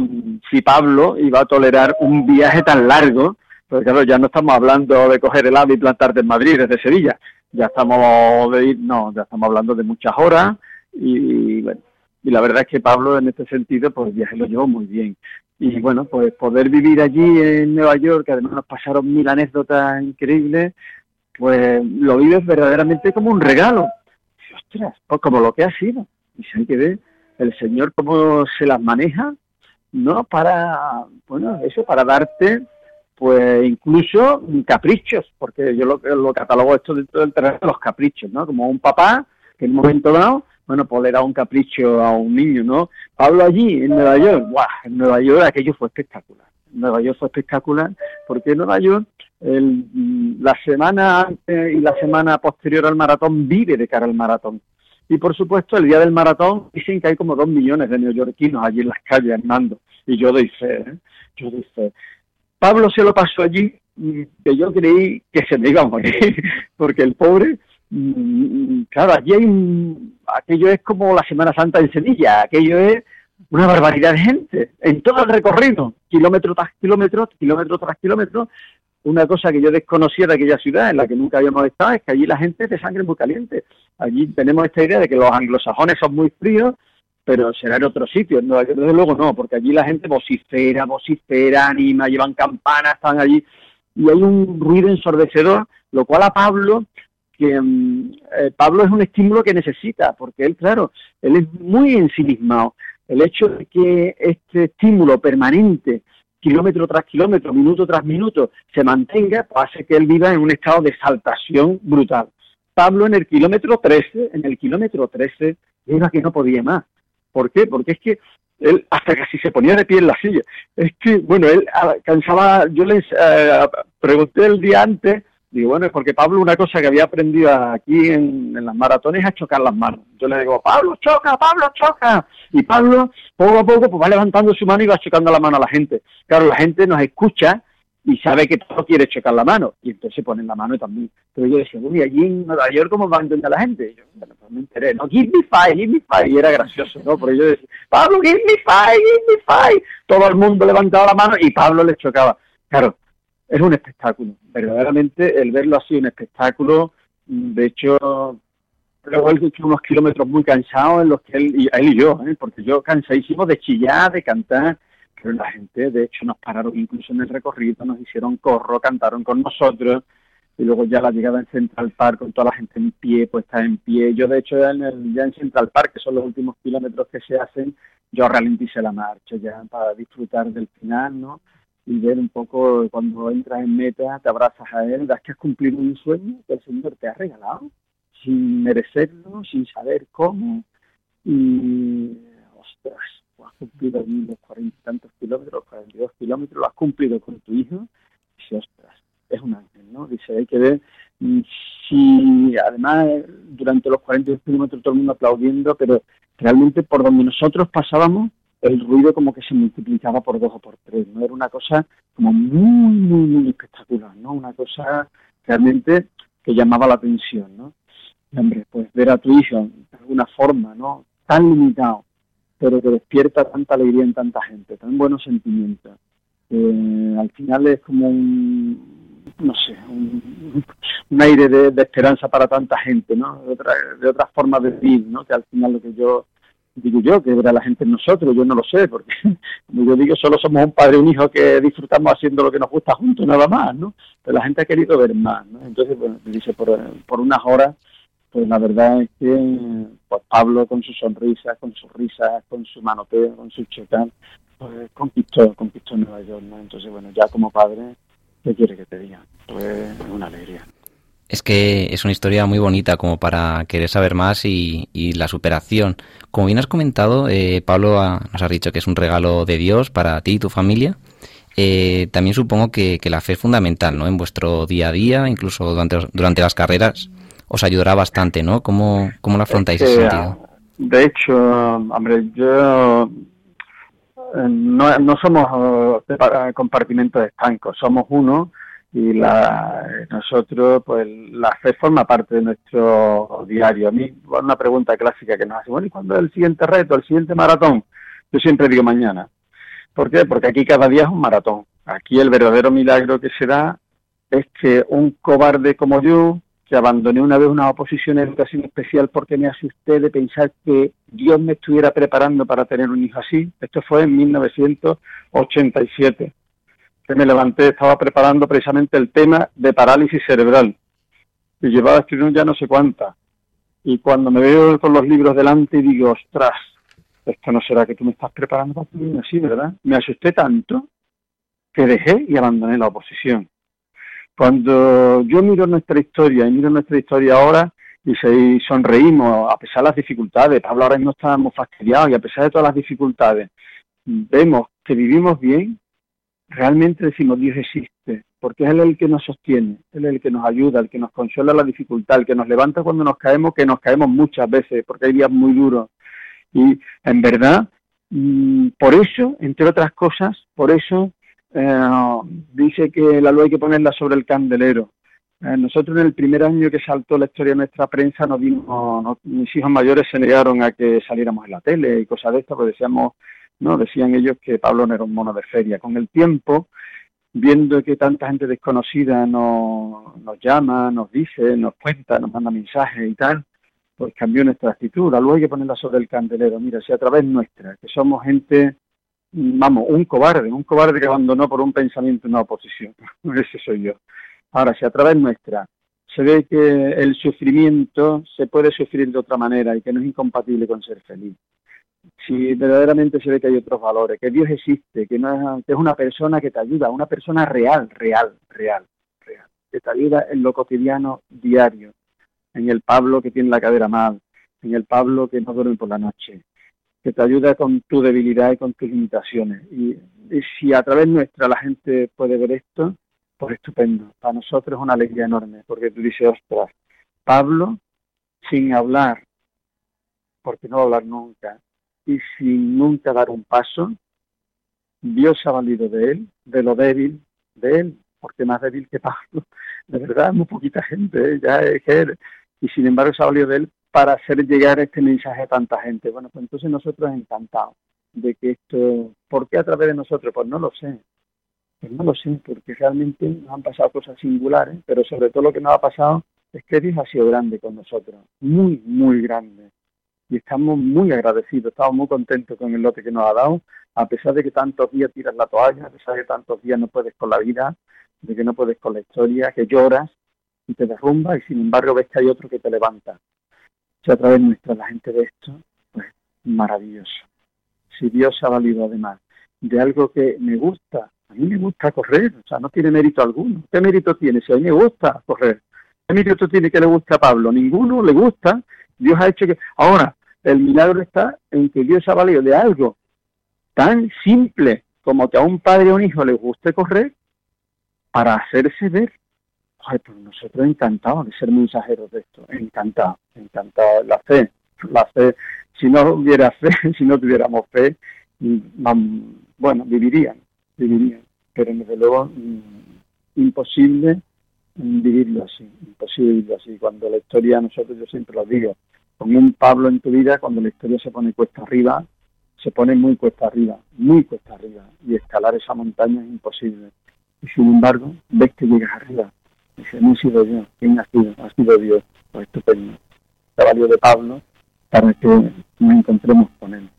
si Pablo iba a tolerar un viaje tan largo, porque, claro, ya no estamos hablando de coger el ave y plantarte en Madrid desde Sevilla, ya estamos de ir, no, ya estamos hablando de muchas horas y, bueno, y la verdad es que Pablo en este sentido, pues el viaje lo llevó muy bien. Y bueno, pues poder vivir allí en Nueva York, que además nos pasaron mil anécdotas increíbles, pues lo vives verdaderamente como un regalo. Y, ostras, pues como lo que ha sido. Y si hay que ver el Señor cómo se las maneja, ¿no? Para, bueno, eso, para darte, pues incluso caprichos, porque yo lo, lo catalogo esto dentro del terreno de los caprichos, ¿no? Como un papá que en un momento dado bueno, pues le da un capricho a un niño, ¿no? Pablo allí, en Nueva York, ¡guau! En Nueva York aquello fue espectacular. Nueva York fue espectacular porque en Nueva York el, la semana y la semana posterior al maratón vive de cara al maratón. Y por supuesto, el día del maratón dicen que hay como dos millones de neoyorquinos allí en las calles animando. Y yo doy fe, ¿eh? Yo doy fe. Pablo se lo pasó allí que yo creí que se me iba a morir, porque el pobre, claro, allí hay un, aquello es como la Semana Santa en Sevilla, aquello es una barbaridad de gente en todo el recorrido, kilómetro tras kilómetro, kilómetro tras kilómetro. Una cosa que yo desconocía de aquella ciudad en la que nunca habíamos estado es que allí la gente es de sangre muy caliente. Allí tenemos esta idea de que los anglosajones son muy fríos, pero será en otros sitios. No, desde luego no, porque allí la gente vocifera, vocifera, anima, llevan campanas, están allí y hay un ruido ensordecedor, lo cual a Pablo que mm, eh, Pablo es un estímulo que necesita, porque él, claro, él es muy ensimismado. El hecho de que este estímulo permanente, kilómetro tras kilómetro, minuto tras minuto, se mantenga, pues hace que él viva en un estado de exaltación brutal. Pablo en el kilómetro 13, en el kilómetro 13, era que no podía más. ¿Por qué? Porque es que él hasta casi se ponía de pie en la silla. Es que, bueno, él cansaba, yo les eh, pregunté el día antes Digo, bueno, es porque Pablo una cosa que había aprendido aquí en, las maratones es a chocar las manos. Yo le digo, Pablo, choca, Pablo, choca. Y Pablo, poco a poco, pues va levantando su mano y va chocando la mano a la gente. Claro, la gente nos escucha y sabe que todo quiere chocar la mano. Y entonces ponen la mano también. Pero yo decía, uy, allí en Nueva York, ¿cómo va a entender la gente? Yo, bueno, pues me enteré, ¿no? Give me five, give me five. Y era gracioso, ¿no? Porque yo decía, Pablo, give me five, give me five. Todo el mundo levantaba la mano y Pablo les chocaba. Claro, es un espectáculo. Verdaderamente el verlo así, un espectáculo. De hecho, luego él hecho unos kilómetros muy cansados en los que él y, él y yo, ¿eh? porque yo cansadísimo de chillar, de cantar, pero la gente, de hecho, nos pararon incluso en el recorrido, nos hicieron corro, cantaron con nosotros, y luego ya la llegada en Central Park con toda la gente en pie, pues está en pie. Yo, de hecho, ya en, el, ya en Central Park, que son los últimos kilómetros que se hacen, yo ralenticé la marcha ya para disfrutar del final, ¿no? Y ver un poco cuando entras en meta, te abrazas a él, das que has cumplido un sueño que el Señor te ha regalado, sin merecerlo, sin saber cómo, y ostras, has cumplido los cuarenta y tantos kilómetros, cuarenta y dos kilómetros, lo has cumplido con tu hijo, y dice, ostras, es un ángel, ¿no? Dice, hay que ver si además durante los 42 kilómetros todo el mundo aplaudiendo, pero realmente por donde nosotros pasábamos el ruido como que se multiplicaba por dos o por tres, ¿no? Era una cosa como muy, muy, muy espectacular, ¿no? Una cosa realmente que llamaba la atención, ¿no? hombre, pues ver a tu hijo de alguna forma, ¿no? Tan limitado, pero que despierta tanta alegría en tanta gente, tan buenos sentimientos. al final es como un, no sé, un, aire de, esperanza para tanta gente, ¿no? De, otra, de otras formas de vivir, ¿no? Que al final lo que yo digo yo, que verá la gente en nosotros, yo no lo sé, porque como yo digo, solo somos un padre y un hijo que disfrutamos haciendo lo que nos gusta juntos, nada más, ¿no? Pero la gente ha querido ver más, ¿no? Entonces, bueno, dice, por, por unas horas, pues la verdad es que pues Pablo con su sonrisa, con sus risas, con su manoteo, con su checan, pues conquistó, conquistó Nueva York, ¿no? Entonces, bueno, ya como padre, ¿qué quiere que te diga? Pues es una alegría. Es que es una historia muy bonita como para querer saber más y, la superación. Como bien has comentado, eh, Pablo nos ha dicho que es un regalo de Dios para ti y tu familia. Eh, también supongo que, la fe es fundamental, ¿no? En vuestro día a día, incluso durante, durante las carreras, os ayudará bastante, ¿no? ¿Cómo, cómo lo afrontáis ese sentido? De hecho, hombre, yo eh, no, no somos compartimentos estancos, somos uno y la, nosotros, pues la fe forma parte de nuestro diario. A mí, una pregunta clásica que nos hace, bueno, ¿y cuándo es el siguiente reto, el siguiente maratón? Yo siempre digo mañana. ¿Por qué? Porque aquí cada día es un maratón. Aquí el verdadero milagro que se da es que un cobarde como yo, que abandoné una vez una oposición en educación especial porque me asusté de pensar que Dios me estuviera preparando para tener un hijo así, esto fue en 1987 que me levanté, estaba preparando precisamente el tema de parálisis cerebral. Y llevaba escribiendo ya no sé cuántas. Y cuando me veo con los libros delante y digo, ostras, esto no será que tú me estás preparando para tu así, ¿verdad? Me asusté tanto que dejé y abandoné la oposición. Cuando yo miro nuestra historia y miro nuestra historia ahora y, se, sonreímos a pesar de las dificultades, Pablo ahora no estábamos fastidiados y a pesar de todas las dificultades, vemos que vivimos bien, realmente decimos Dios existe, porque es el que nos sostiene, Él es el que nos ayuda, el que nos consuela la dificultad, el que nos levanta cuando nos caemos, que nos caemos muchas veces, porque hay días muy duros. Y en verdad, mm, por eso, entre otras cosas, por eso eh, dice que la luz hay que ponerla sobre el candelero, Eh, nosotros en el primer año que saltó la historia de nuestra prensa, nos dimos, mis hijos mayores se negaron a que saliéramos en la tele y cosas de estas, porque decíamos, no, decían ellos que Pablo no era un mono de feria. Con el tiempo, viendo que tanta gente desconocida nos, nos llama, nos dice, nos cuenta, nos manda mensajes y tal, pues cambió nuestra actitud. Luego hay que ponerla sobre el candelero. Mira, si a través nuestra, que somos gente, vamos, un cobarde, un cobarde que abandonó por un pensamiento una oposición. Ese soy yo. Ahora, si a través nuestra se ve que el sufrimiento se puede sufrir de otra manera y que no es incompatible con ser feliz, si verdaderamente se ve que hay otros valores, que Dios existe, que, no es, que es una persona que te ayuda, una persona real, real, real, real, que te ayuda en lo cotidiano diario, en el Pablo que tiene la cadera mal, en el Pablo que no duerme por la noche, que te ayuda con tu debilidad y con tus limitaciones. y si a través nuestra la gente puede ver esto, pues estupendo. Para nosotros es una alegría enorme, porque tú dices, ostras, Pablo, sin hablar, porque no hablar nunca, y sin nunca dar un paso, Dios ha valido de él, de lo débil de él, porque más débil que Pablo, de verdad, muy poquita gente, ¿eh? ya es él, y sin embargo se ha valido de él para hacer llegar este mensaje a tanta gente. Bueno, pues entonces nosotros encantados de que esto, ¿por qué a través de nosotros? Pues no lo sé, pues no lo sé, porque realmente nos han pasado cosas singulares, pero sobre todo lo que nos ha pasado es que Dios ha sido grande con nosotros, muy, muy grande. Y estamos muy agradecidos, estamos muy contentos con el lote que nos ha dado, a pesar de que tantos días tiras la toalla, a pesar de que tantos días no puedes con la vida, de que no puedes con la historia, que lloras y te derrumbas y sin embargo ves que hay otro que te levanta. Si a través nuestra la gente de esto, pues maravilloso. Si Dios ha valido además de algo que me gusta, a mí me gusta correr, o sea, no tiene mérito alguno. ¿Qué mérito tiene? Si a mí me gusta correr. ¿Qué mérito tiene que le gusta a Pablo? Ninguno le gusta. Dios ha hecho que... Ahora, el milagro está en que Dios ha valido de algo tan simple como que a un padre o un hijo le guste correr para hacerse ver. Ay, pues nosotros encantados de ser mensajeros de esto, encantados, encantados. La fe, la fe, si no hubiera fe, si no tuviéramos fe, mm, bueno, vivirían, vivirían. Pero desde luego mm, imposible vivirlo así, imposible vivirlo así. Cuando la historia, nosotros yo siempre lo digo, con un Pablo en tu vida, cuando la historia se pone cuesta arriba, se pone muy cuesta arriba, muy cuesta arriba, y escalar esa montaña es imposible. Y sin embargo, ves que llegas arriba. Y dices, no he sido yo, ¿quién ha sido? Ha sido Dios, pues estupendo. Se valió de Pablo para que nos encontremos con él.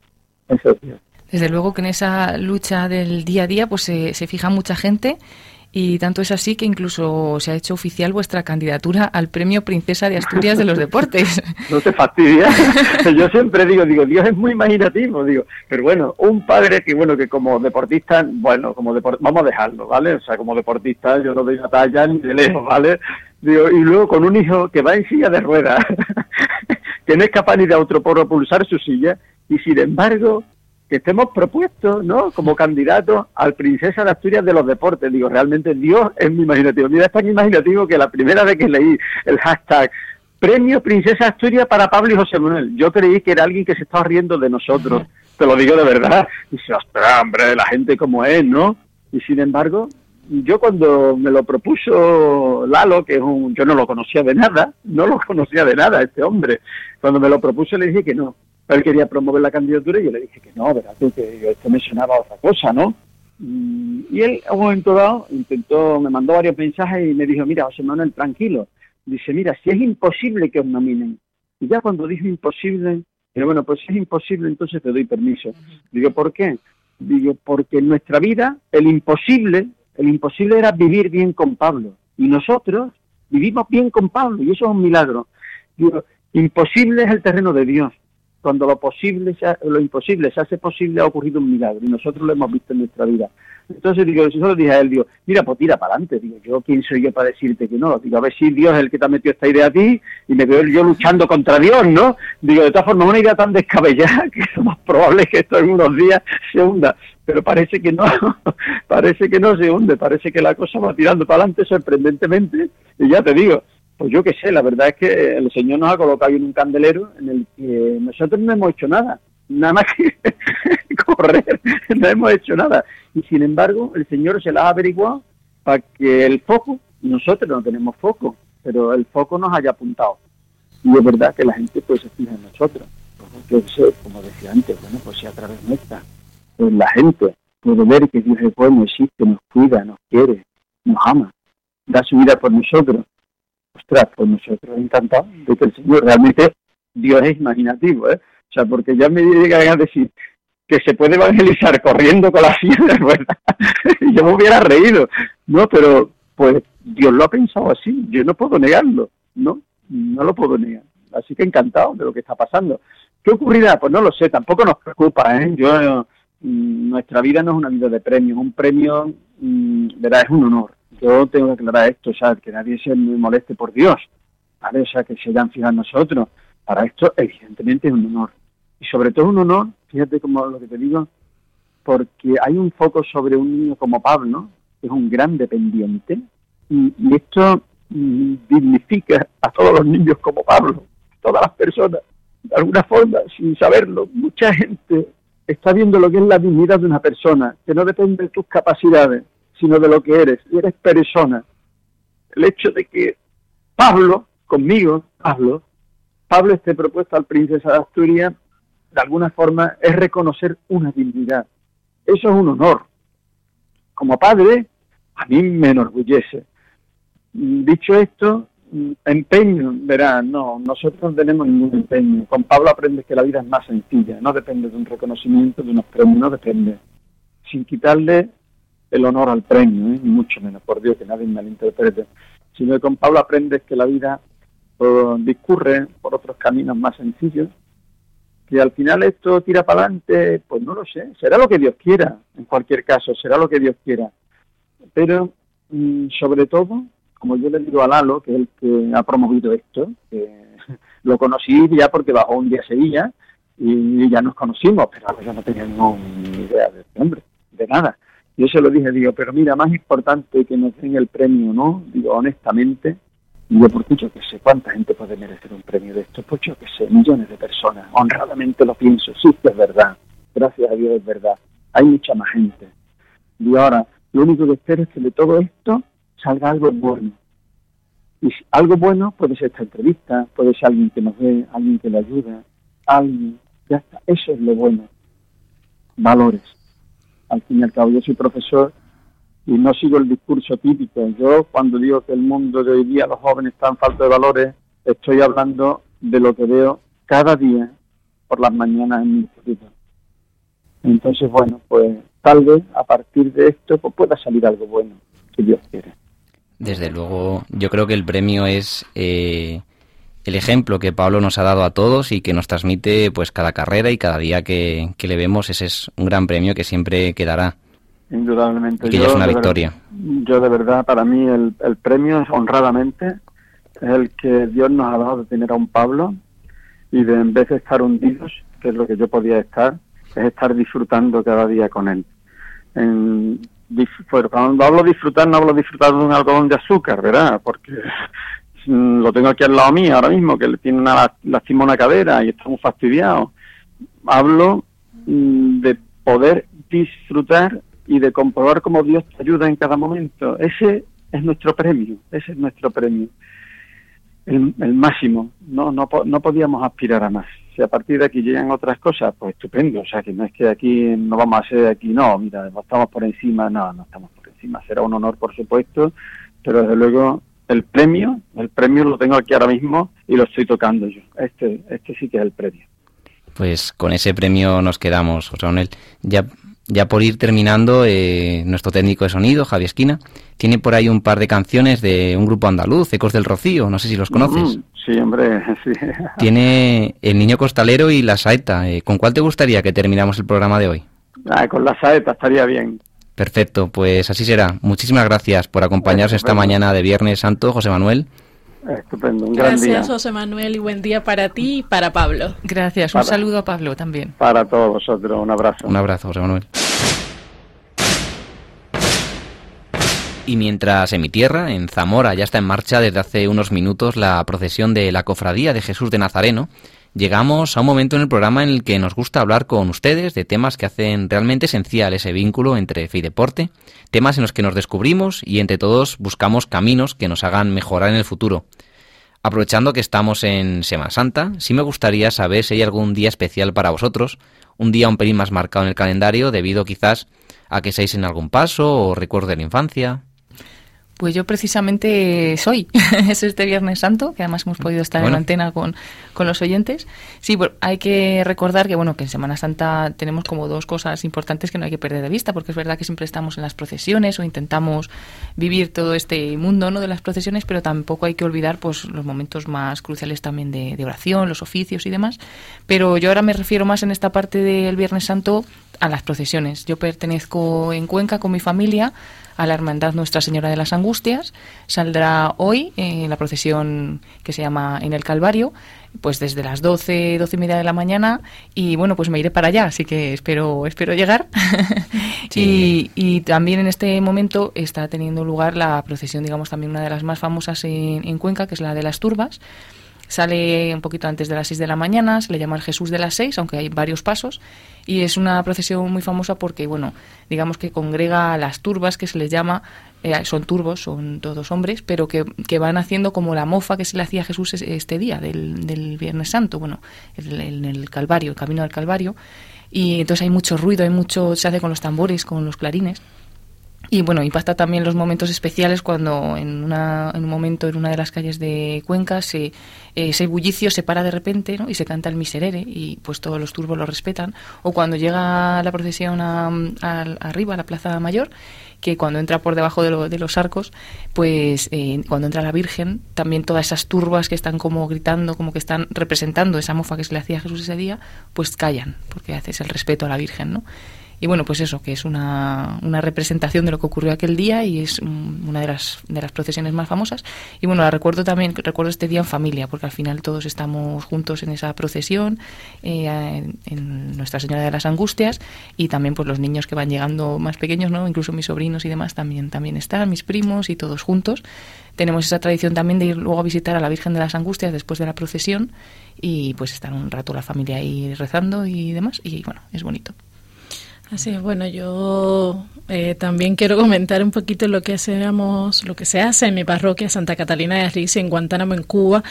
Eso es Dios. Desde luego que en esa lucha del día a día pues se, fija mucha gente y tanto es así que incluso se ha hecho oficial vuestra candidatura al premio Princesa de Asturias de los Deportes. No te fastidias. Yo siempre digo, digo, Dios es muy imaginativo, digo, pero bueno, un padre que bueno, que como deportista, bueno, como vamos a dejarlo, ¿vale? O sea, como deportista yo no doy la talla ni de lejos, ¿vale? Digo, y luego con un hijo que va en silla de ruedas, que no es capaz ni de autopropulsar su silla, y sin embargo que estemos propuestos, ¿no? Como candidatos al Princesa de Asturias de los Deportes. Digo, realmente Dios es mi imaginativo. Mira, es tan imaginativo que la primera vez que leí el hashtag Premio Princesa Asturias para Pablo y José Manuel, yo creí que era alguien que se estaba riendo de nosotros. Te lo digo de verdad. Y dice, ostras, hombre, la gente como es, ¿no? Y sin embargo, yo cuando me lo propuso Lalo, que es un, yo no lo conocía de nada, no lo conocía de nada este hombre, cuando me lo propuso le dije que no, él quería promover la candidatura y yo le dije que no, ¿verdad? Que esto mencionaba otra cosa, ¿no? Y él a un momento dado intentó, me mandó varios mensajes y me dijo, mira, José Manuel, tranquilo. Dice, mira, si es imposible que os nominen. Y ya cuando dijo imposible, digo, bueno, pues si es imposible, entonces te doy permiso. Digo, ¿por qué? Digo, porque en nuestra vida el imposible, el imposible era vivir bien con Pablo. Y nosotros vivimos bien con Pablo, y eso es un milagro. Digo, imposible es el terreno de Dios cuando lo posible, lo imposible se hace posible, ha ocurrido un milagro y nosotros lo hemos visto en nuestra vida. Entonces digo, yo solo dije a él, digo, mira, pues tira para adelante, digo, yo quién soy yo para decirte que no, digo, a ver si Dios es el que te ha metido esta idea a ti y me veo yo luchando contra Dios, ¿no? Digo, de todas formas, una idea tan descabellada que es más probable que esto en unos días se hunda, pero parece que no, parece que no se hunde, parece que la cosa va tirando para adelante sorprendentemente y ya te digo, pues yo qué sé, la verdad es que el Señor nos ha colocado en un candelero en el que nosotros no hemos hecho nada, nada más que correr, no hemos hecho nada. Y sin embargo, el Señor se la ha averiguado para que el foco nosotros no tenemos foco, pero el foco nos haya apuntado. Y es verdad que la gente pues se fija en nosotros. Porque como decía antes, bueno, pues si a través nuestra, pues la gente puede ver que Dios es bueno, existe, nos cuida, nos quiere, nos ama, da su vida por nosotros. Ostras, pues nosotros encantado de que el Señor realmente Dios es imaginativo, ¿eh? O sea, porque ya me llegan a decir que se puede evangelizar corriendo con la silla ¿verdad? yo me hubiera reído, ¿no? Pero pues Dios lo ha pensado así, yo no puedo negarlo, ¿no? No lo puedo negar. Así que encantado de lo que está pasando. ¿Qué ocurrirá? Pues no lo sé, tampoco nos preocupa, ¿eh? Yo, mm, nuestra vida no es una vida de premios, un premio, mm, verá, es un honor. Yo tengo que aclarar esto, o sea, que nadie se moleste por Dios, ¿vale? O sea, que se hayan fijado nosotros. Para esto, evidentemente, es un honor. Y sobre todo un honor, fíjate como lo que te digo, porque hay un foco sobre un niño como Pablo, que es un gran dependiente, y, esto mm, dignifica a todos los niños como Pablo, todas las personas, de alguna forma, sin saberlo. Mucha gente está viendo lo que es la dignidad de una persona, que no depende de tus capacidades, sino de lo que eres, y eres persona. El hecho de que Pablo, conmigo, Pablo, Pablo esté propuesto al princesa de Asturias, de alguna forma es reconocer una dignidad. Eso es un honor. Como padre, a mí me enorgullece. Dicho esto, empeño, verá, no, nosotros no tenemos ningún empeño. Con Pablo aprendes que la vida es más sencilla, no depende de un reconocimiento, de unos premios, no depende. Sin quitarle el honor al premio, ¿eh? mucho menos, por Dios, que nadie malinterprete. Sino que con Pablo aprendes que la vida discurre por otros caminos más sencillos que al final esto tira para adelante, pues no lo sé, será lo que Dios quiera, en cualquier caso, será lo que Dios quiera. Pero mm, sobre todo, como yo le digo a Lalo, que es el que ha promovido esto, lo conocí ya porque bajó un día a Sevilla y ya nos conocimos, pero yo no tenía ninguna idea de este hombre, de nada. Yo se lo dije, digo, pero mira, más importante que nos den el premio, ¿no? Digo, honestamente, yo, porque yo que sé, ¿cuánta gente puede merecer un premio de esto? Pues yo que sé, millones de personas. Honradamente lo pienso, sí es verdad. Gracias a Dios es verdad. Hay mucha más gente. Y ahora, lo único que espero es que de todo esto salga algo bueno. Y algo bueno puede ser esta entrevista, puede ser alguien que nos ve, alguien que le ayuda, alguien. Ya está, eso es lo bueno. Valores. Al fin y al cabo, yo soy profesor y no sigo el discurso típico. Yo cuando digo que el mundo de hoy día los jóvenes están falta de valores, estoy hablando de lo que veo cada día por las mañanas en mi instituto. Entonces, bueno, pues tal vez a partir de esto pues, pueda salir algo bueno, si Dios quiere. Desde luego, yo creo que el premio es eh, el ejemplo que Pablo nos ha dado a todos y que nos transmite pues cada carrera y cada día que, que le vemos. Ese es un gran premio que siempre quedará indudablemente. Y que es una victoria. yo de verdad, para mí el, el premio es honradamente es el que Dios nos ha dado de tener a un Pablo y de en vez de estar hundidos, que es lo que yo podía estar, es estar disfrutando cada día con él. En, cuando hablo disfrutar, no hablo disfrutar de un algodón de azúcar, ¿verdad? Porque lo tengo aquí al lado mío ahora mismo, que le tiene una lastima una cadera y estamos fastidiados. Hablo mm, de poder disfrutar y de comprobar cómo Dios te ayuda en cada momento. Ese es nuestro premio, ese es nuestro premio. El, máximo, no, no, no podíamos aspirar a más. Si a partir de aquí llegan otras cosas, pues estupendo. O sea, que no es que aquí no vamos a ser aquí, no, mira, estamos por encima, no, no estamos por encima. Será un honor, por supuesto, pero desde luego el premio, el premio lo tengo aquí ahora mismo y lo estoy tocando yo. Este, este sí que es el premio. Pues con ese premio nos quedamos, José Manuel. Ya ya por ir terminando, eh, nuestro técnico de sonido, Javi Esquina, tiene por ahí un par de canciones de un grupo andaluz, Ecos del Rocío, no sé si los conoces. Mm, sí, hombre, sí. Tiene El Niño Costalero y La Saeta. Eh, ¿Con cuál te gustaría que terminamos el programa de hoy? Ah, con La Saeta estaría bien. Perfecto, pues así será. Muchísimas gracias por acompañarnos esta mañana de Viernes Santo, José Manuel. Estupendo, un gran Gracias, José Manuel, y buen día para ti y para Pablo. Gracias, un saludo a Pablo también. Para todos vosotros, un abrazo. Un abrazo, José Manuel. Y mientras en mi tierra, en Zamora, ya está en marcha desde hace unos minutos la procesión de la Cofradía de Jesús de Nazareno, llegamos a un momento en el programa en el que nos gusta hablar con ustedes de temas que hacen realmente esencial ese vínculo entre fe y deporte, temas en los que nos descubrimos y entre todos buscamos caminos que nos hagan mejorar en el futuro. Aprovechando que estamos en Semana Santa, sí me gustaría saber si hay algún día especial para vosotros, un día un pelín más marcado en el calendario debido quizás a que seáis en algún paso o recuerdo de la infancia. Pues yo precisamente soy, es este Viernes Santo, que además hemos podido estar en la antena con, con los oyentes. Sí, hay que recordar que bueno que en Semana Santa tenemos como dos cosas importantes que no hay que perder de vista, porque es verdad que siempre estamos en las procesiones o intentamos vivir todo este mundo ¿no? de las procesiones, pero tampoco hay que olvidar pues los momentos más cruciales también de, de oración, los oficios y demás. Pero yo ahora me refiero más en esta parte del Viernes Santo a las procesiones. Yo pertenezco en Cuenca con mi familia a la Hermandad Nuestra Señora de las Angustias. Saldrá hoy en la procesión que se llama En el Calvario, pues desde las 12, 12 y media de la mañana y bueno, pues me iré para allá, así que espero, espero llegar. y, y, también en este momento está teniendo lugar la procesión, digamos, también una de las más famosas en, en Cuenca, que es la de las turbas Sale un poquito antes de las 6 de la mañana, se le llama el Jesús de las 6, aunque hay varios pasos, y es una procesión muy famosa porque, bueno, digamos que congrega a las turbas, que se les llama, eh, son turbos, son todos hombres, pero que, van haciendo como la mofa que se le hacía a Jesús este día, del, Viernes Santo, bueno, en el Calvario, el camino del Calvario, y entonces hay mucho ruido, hay mucho, se hace con los tambores, con los clarines. Y bueno, impacta también los momentos especiales cuando en, una, en un momento en una de las calles de Cuenca se, eh, ese bullicio se para de repente ¿no? y se canta el miserere y pues todos los turbos lo respetan. O cuando llega la procesión a, arriba, a la Plaza Mayor, que cuando entra por debajo de, de los arcos, pues eh, cuando entra la Virgen, también todas esas turbas que están como gritando, como que están representando esa mofa que se le hacía a Jesús ese día, pues callan, porque haces el respeto a la Virgen, ¿no? Y bueno, pues eso, que es una, una representación de lo que ocurrió aquel día y es una de las, de las procesiones más famosas. Y bueno, la recuerdo también, recuerdo este día en familia, porque al final todos estamos juntos en esa procesión, eh, en, Nuestra Señora de las Angustias, y también pues los niños que van llegando más pequeños, ¿no? incluso mis sobrinos y demás también, también están, mis primos y todos juntos. Tenemos esa tradición también de ir luego a visitar a la Virgen de las Angustias después de la procesión y pues estar un rato la familia ahí rezando y demás, y bueno, es bonito. Así es, bueno, yo eh, también quiero comentar un poquito lo que hacemos, lo que se hace en mi parroquia Santa Catalina de Risi, en Guantánamo, en Cuba,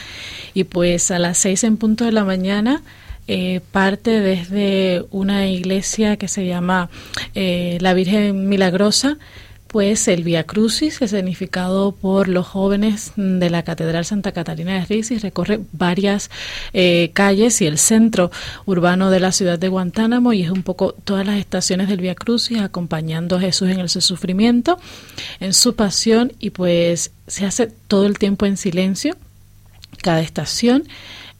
y pues a las seis en punto de la mañana eh, parte desde una iglesia que se llama eh, la Virgen Milagrosa, pues el Via Crucis es significado por los jóvenes de la Catedral Santa Catalina de y recorre varias eh, calles y el centro urbano de la ciudad de Guantánamo y es un poco todas las estaciones del Via Crucis acompañando a Jesús en el sufrimiento, en su pasión y pues se hace todo el tiempo en silencio, cada estación,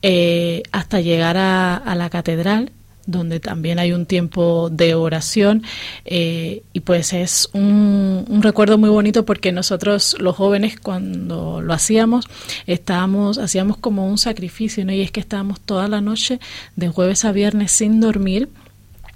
eh, hasta llegar a la catedral donde también hay un tiempo de oración eh, y pues es un, un, recuerdo muy bonito porque nosotros los jóvenes cuando lo hacíamos estábamos hacíamos como un sacrificio ¿no? y es que estábamos toda la noche de jueves a viernes sin dormir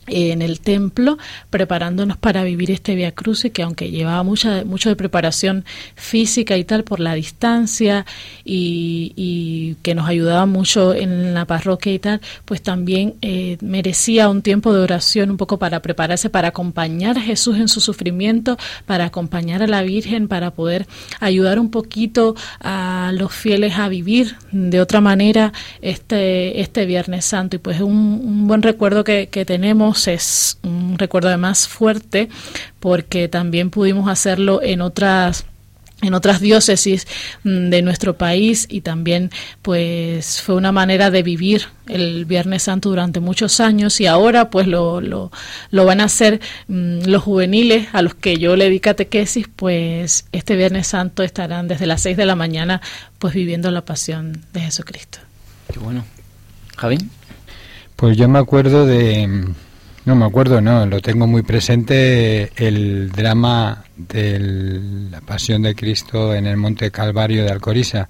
en el templo preparándonos para vivir este Via Crucis que aunque llevaba mucha mucho de preparación física y tal por la distancia y, y que nos ayudaba mucho en la parroquia y tal pues también eh, merecía un tiempo de oración un poco para prepararse para acompañar a Jesús en su sufrimiento para acompañar a la Virgen para poder ayudar un poquito a los fieles a vivir de otra manera este este Viernes Santo. Y pues un, un buen recuerdo que, que tenemos es un recuerdo además fuerte porque también pudimos hacerlo en otras en otras diócesis mm, de nuestro país y también pues fue una manera de vivir el Viernes Santo durante muchos años y ahora pues lo, lo, lo van a hacer mm, los juveniles a los que yo le di catequesis pues este Viernes Santo estarán desde las 6 de la mañana pues viviendo la pasión de Jesucristo. Qué bueno. Javi. Pues yo me acuerdo de no me acuerdo, no, lo tengo muy presente el drama de la Pasión de Cristo en el Monte Calvario de Alcorisa,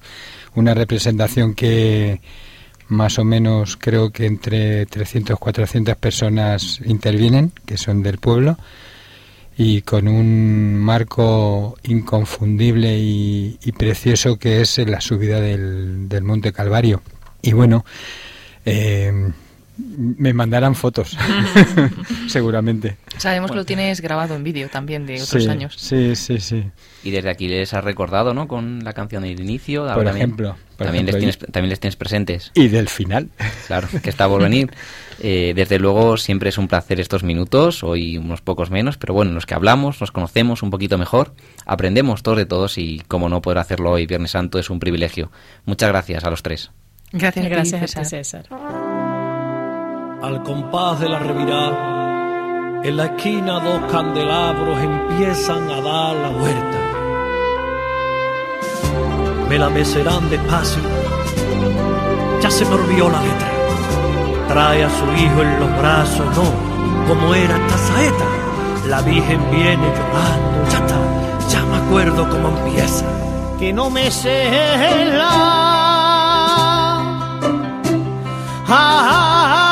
una representación que más o menos creo que entre 300 400 personas intervienen, que son del pueblo, y con un marco inconfundible y, precioso que es la subida del, del Monte Calvario. Y bueno, Eh, me mandarán fotos, seguramente. Sabemos que lo tienes grabado en vídeo también de otros Sí, años. Sí, sí, sí. Y desde aquí les has recordado, ¿no? Con la canción del inicio. ahora Por también- ejemplo, por también, les tienes, también les tienes presentes. Y del final. Claro, que está por venir. Eh, desde luego siempre es un placer estos minutos, hoy unos pocos menos, pero bueno, en los que hablamos, nos conocemos un poquito mejor, aprendemos todos de todos y como no poder hacerlo hoy, Viernes Santo, es un privilegio. Muchas gracias a los tres. Gracias, a ti, Gracias César. Al compás de la revirada, en la esquina dos candelabros empiezan a dar la vuelta. Me la mecerán despacio, ya se me olvidó la letra. Trae a su hijo en los brazos, no, como era esta saeta. La Virgen viene llorando, ya está, ya me acuerdo cómo empieza. Que no me cela. que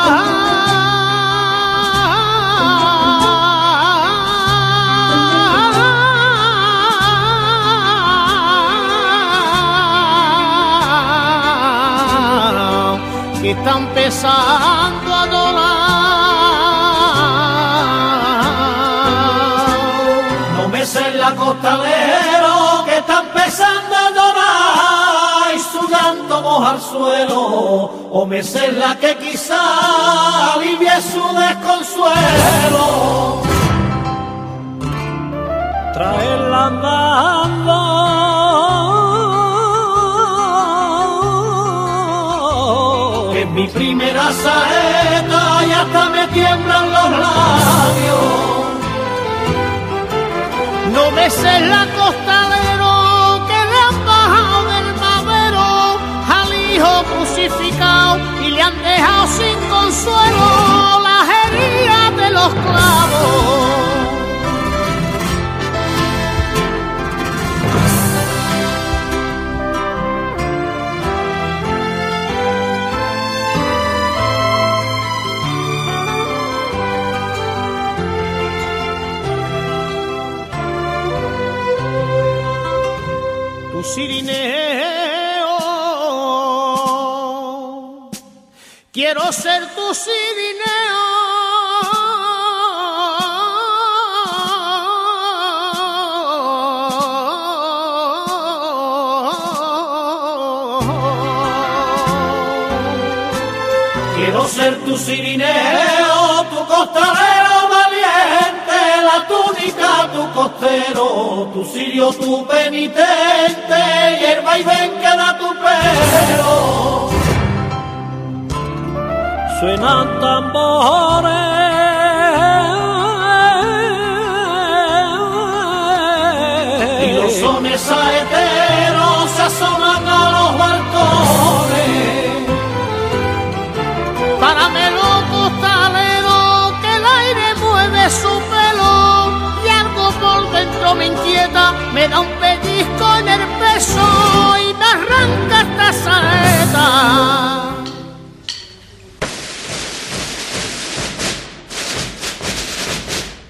empezando a donar. No me sé la costalero que está empezando a donar y su llanto moja al suelo. O me sé la que quizá alivie su desconsuelo. Traerla andando. Primera saeta y hasta me tiemblan los labios. No me sé la costalero que le han bajado del madero al hijo crucificado y le han dejado sin consuelo las heridas de los clavos. Quiero ser tu sirineo. Quiero ser tu sirineo, tu costalero valiente, la túnica, tu costero, tu sirio, tu penitente, y el vaivén que da tu pelo. Suenan tambores. Y los sones saeteros se asoman a los balcones. Para melo costalero que el aire mueve su pelo. Y algo por dentro me inquieta, me da un pellizco en el peso y me arranca esta saeta.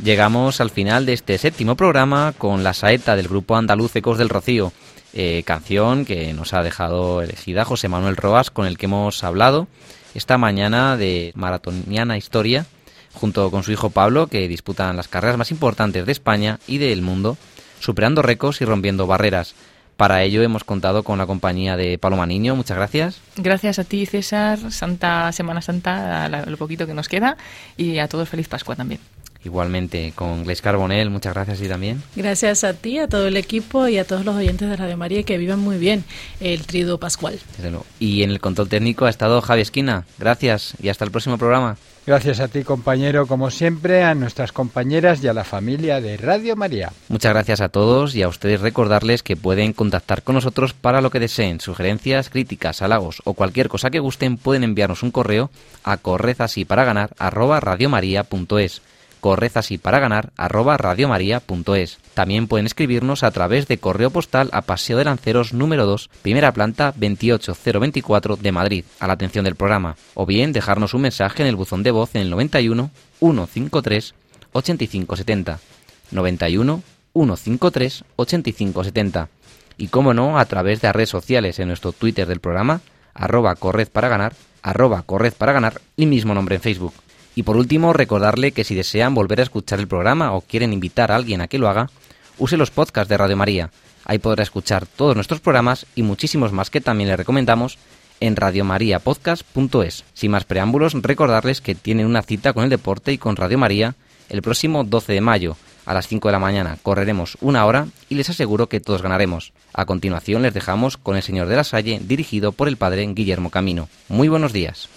Llegamos al final de este séptimo programa con la saeta del grupo andaluz Ecos del Rocío, eh, canción que nos ha dejado elegida José Manuel Roas, con el que hemos hablado esta mañana de maratoniana historia, junto con su hijo Pablo, que disputan las carreras más importantes de España y del mundo, superando récords y rompiendo barreras. Para ello hemos contado con la compañía de Paloma Niño. Muchas gracias. Gracias a ti, César. Santa Semana Santa, lo poquito que nos queda. Y a todos feliz Pascua también. Igualmente con Gleis Carbonell, muchas gracias y también. Gracias a ti, a todo el equipo y a todos los oyentes de Radio María que vivan muy bien el trido pascual. Desde luego. Y en el control técnico ha estado Javi Esquina. Gracias y hasta el próximo programa. Gracias a ti, compañero, como siempre, a nuestras compañeras y a la familia de Radio María. Muchas gracias a todos y a ustedes recordarles que pueden contactar con nosotros para lo que deseen, sugerencias, críticas, halagos o cualquier cosa que gusten, pueden enviarnos un correo a arroba radiomaria.es corred. También pueden escribirnos a través de correo postal a Paseo de Lanceros número 2, primera planta 28024 de Madrid, a la atención del programa, o bien dejarnos un mensaje en el buzón de voz en el 91 153 8570. 91 153 8570. Y como no, a través de las redes sociales en nuestro Twitter del programa, arroba corred arroba corred y mismo nombre en Facebook. Y por último, recordarle que si desean volver a escuchar el programa o quieren invitar a alguien a que lo haga, use los podcasts de Radio María. Ahí podrá escuchar todos nuestros programas y muchísimos más que también le recomendamos en radiomariapodcast.es. Sin más preámbulos, recordarles que tienen una cita con el deporte y con Radio María el próximo 12 de mayo a las 5 de la mañana. Correremos una hora y les aseguro que todos ganaremos. A continuación les dejamos con El Señor de la Salle, dirigido por el padre Guillermo Camino. Muy buenos días.